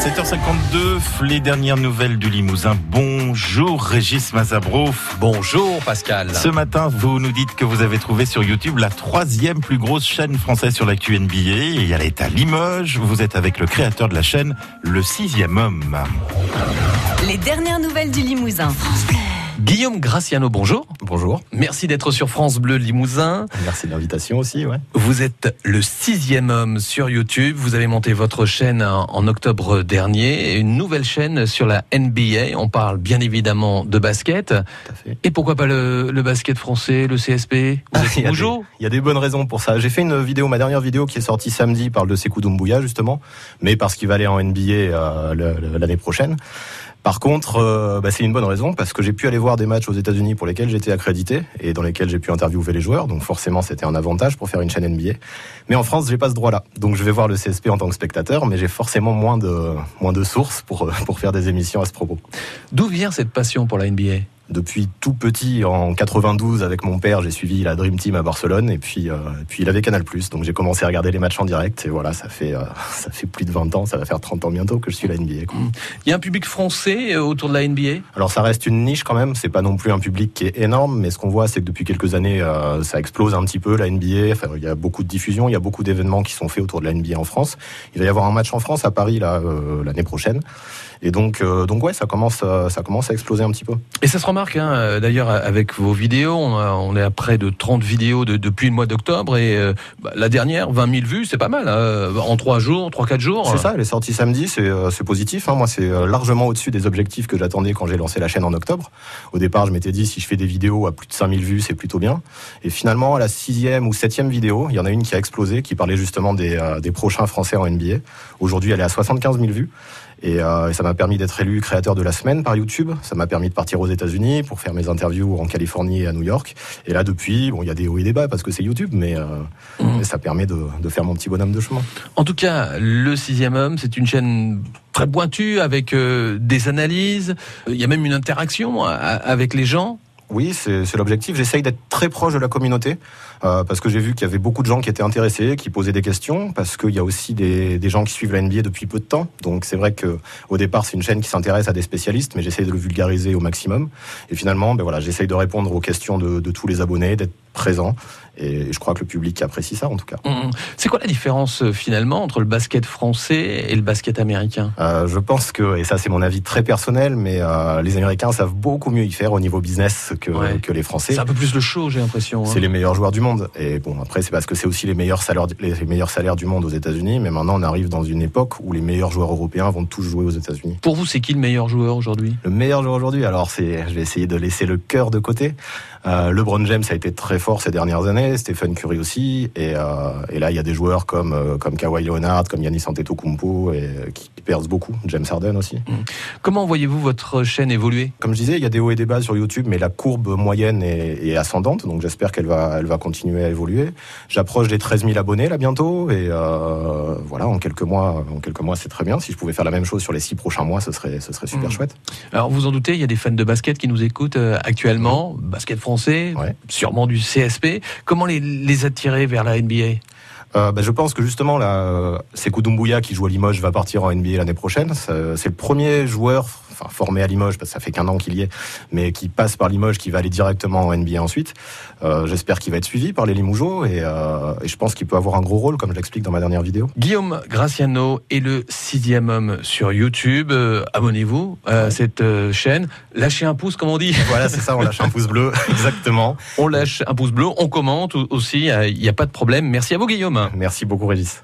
7h52, les dernières nouvelles du Limousin. Bonjour Régis Mazabro. Bonjour Pascal. Ce matin, vous nous dites que vous avez trouvé sur YouTube la troisième plus grosse chaîne française sur l'actu NBA. Et elle est à Limoges. Vous êtes avec le créateur de la chaîne, le sixième homme. Les dernières nouvelles du Limousin. Guillaume Graciano, bonjour. Bonjour. Merci d'être sur France Bleu Limousin. Merci de l'invitation aussi, ouais. Vous êtes le sixième homme sur YouTube. Vous avez monté votre chaîne en octobre dernier, une nouvelle chaîne sur la NBA. On parle bien évidemment de basket. Tout à fait. Et pourquoi pas le, le basket français, le CSP Ah, il, y a des, il y a des bonnes raisons pour ça. J'ai fait une vidéo, ma dernière vidéo qui est sortie samedi parle de Sekou Doumbouya justement, mais parce qu'il va aller en NBA euh, l'année prochaine. Par contre, euh, bah, c'est une bonne raison parce que j'ai pu aller voir des matchs aux États-Unis pour lesquels j'étais accrédité et dans lesquels j'ai pu interviewer les joueurs. Donc forcément, c'était un avantage pour faire une chaîne NBA. Mais en France, j'ai pas ce droit-là. Donc je vais voir le CSP en tant que spectateur, mais j'ai forcément moins de sources pour euh, pour faire des émissions à ce propos. D'où vient cette passion pour la NBA Depuis tout petit, en 92, avec mon père, j'ai suivi la Dream Team à Barcelone, et puis, euh, puis il avait Canal+, donc j'ai commencé à regarder les matchs en direct, et voilà, ça fait, euh, ça fait plus de 20 ans, ça va faire 30 ans bientôt que je suis la NBA. quoi. Il y a un public français euh, autour de la NBA Alors ça reste une niche quand même, c'est pas non plus un public qui est énorme, mais ce qu'on voit, c'est que depuis quelques années, euh, ça explose un petit peu, la NBA, enfin, il y a beaucoup de diffusion, il y a beaucoup d'événements qui sont faits autour de la NBA en France. Il va y avoir un match en France, à Paris, l'année prochaine. Et donc, donc ouais, ça commence, ça commence à exploser un petit peu. Et ça se remarque, hein, euh, d'ailleurs, avec vos vidéos. On, est à près de 30 vidéos de- depuis le mois d'octobre. Et euh, bah, la dernière, 20 000 vues, c'est pas mal. hein, en 3 jours, 3-4 jours. C'est ça, elle est sortie samedi, c'est euh, positif. hein. Moi, c'est largement au-dessus des objectifs que j'attendais quand j'ai lancé la chaîne en octobre. Au départ, je m'étais dit, si je fais des vidéos à plus de 5000 vues, c'est plutôt bien. Et finalement, à la sixième ou septième vidéo, il y en a une qui a explosé, qui parlait justement des prochains Français en NBA. Aujourd'hui, elle est à 75 000 vues. Et, euh, et ça m'a permis d'être élu créateur de la semaine par YouTube. Ça m'a permis de partir aux États-Unis pour faire mes interviews en Californie et à New York. Et là, depuis, bon, il y a des hauts et des bas parce que c'est YouTube, mais, euh, mais ça permet de, de faire mon petit bonhomme de chemin. En tout cas, le sixième homme, c'est une chaîne très pointue avec euh, des analyses. Il y a même une interaction avec les gens. Oui, c'est l'objectif. J'essaye d'être très proche de la communauté euh, parce que j'ai vu qu'il y avait beaucoup de gens qui étaient intéressés, qui posaient des questions, parce qu'il y a aussi des, des gens qui suivent la NBA depuis peu de temps. Donc c'est vrai que au départ c'est une chaîne qui s'intéresse à des spécialistes, mais j'essaye de le vulgariser au maximum. Et finalement, ben voilà, j'essaye de répondre aux questions de, de tous les abonnés, d'être présent. Et je crois que le public apprécie ça en tout cas. Hum, C'est quoi la différence euh, finalement entre le basket français et le basket américain? Euh, je pense que, et ça c'est mon avis très personnel, mais euh, les Américains savent beaucoup mieux y faire au niveau business que, Ouais. que les Français. C'est un peu plus le show, j'ai l'impression. hein. C'est les meilleurs joueurs du monde. Et bon, après, c'est parce que c'est aussi les meilleurs salaires, les meilleurs salaires du monde aux États-Unis. Mais maintenant, on arrive dans une époque où les meilleurs joueurs européens vont tous jouer aux États-Unis. Pour vous, c'est qui le meilleur joueur aujourd'hui? Le meilleur joueur aujourd'hui, alors c'est, je vais essayer de laisser le cœur de côté. Euh, LeBron James a été très fort ces dernières années, Stephen Curry aussi, et, euh, et là il y a des joueurs comme euh, comme Kawhi Leonard, comme Giannis Antetokounmpo, et euh, qui, qui percent beaucoup. James Harden aussi. Comment voyez-vous votre chaîne évoluer? Comme je disais, il y a des hauts et des bas sur YouTube, mais la courbe moyenne est, est ascendante, donc j'espère qu'elle va, elle va continuer à évoluer. J'approche des 13 000 abonnés là bientôt, et euh, voilà, en quelques mois, en quelques mois, c'est très bien. Si je pouvais faire la même chose sur les six prochains mois, ce serait, ce serait super Mhm. chouette. Alors vous en doutez, il y a des fans de basket qui nous écoutent actuellement, basket français, Ouais. sûrement du CSP. Comment les, attirer vers la NBA Euh, bah, je pense que justement, là, euh, Sekou Doumbouya qui joue à Limoges va partir en NBA l'année prochaine. C'est le premier joueur, enfin formé à Limoges, parce que ça fait qu'un an qu'il y est, mais qui passe par Limoges, qui va aller directement en NBA ensuite. Euh, J'espère qu'il va être suivi par les Limougeaux et, euh, et je pense qu'il peut avoir un gros rôle, comme je l'explique dans ma dernière vidéo. Guillaume Graciano est le sixième homme sur YouTube. Euh, Abonnez-vous à cette chaîne. Lâchez un pouce, comme on dit. Voilà, c'est ça, on lâche un pouce bleu, exactement. On lâche un pouce bleu, on commente aussi, il n'y a pas de problème. Merci à vous Guillaume. Merci beaucoup, Régis.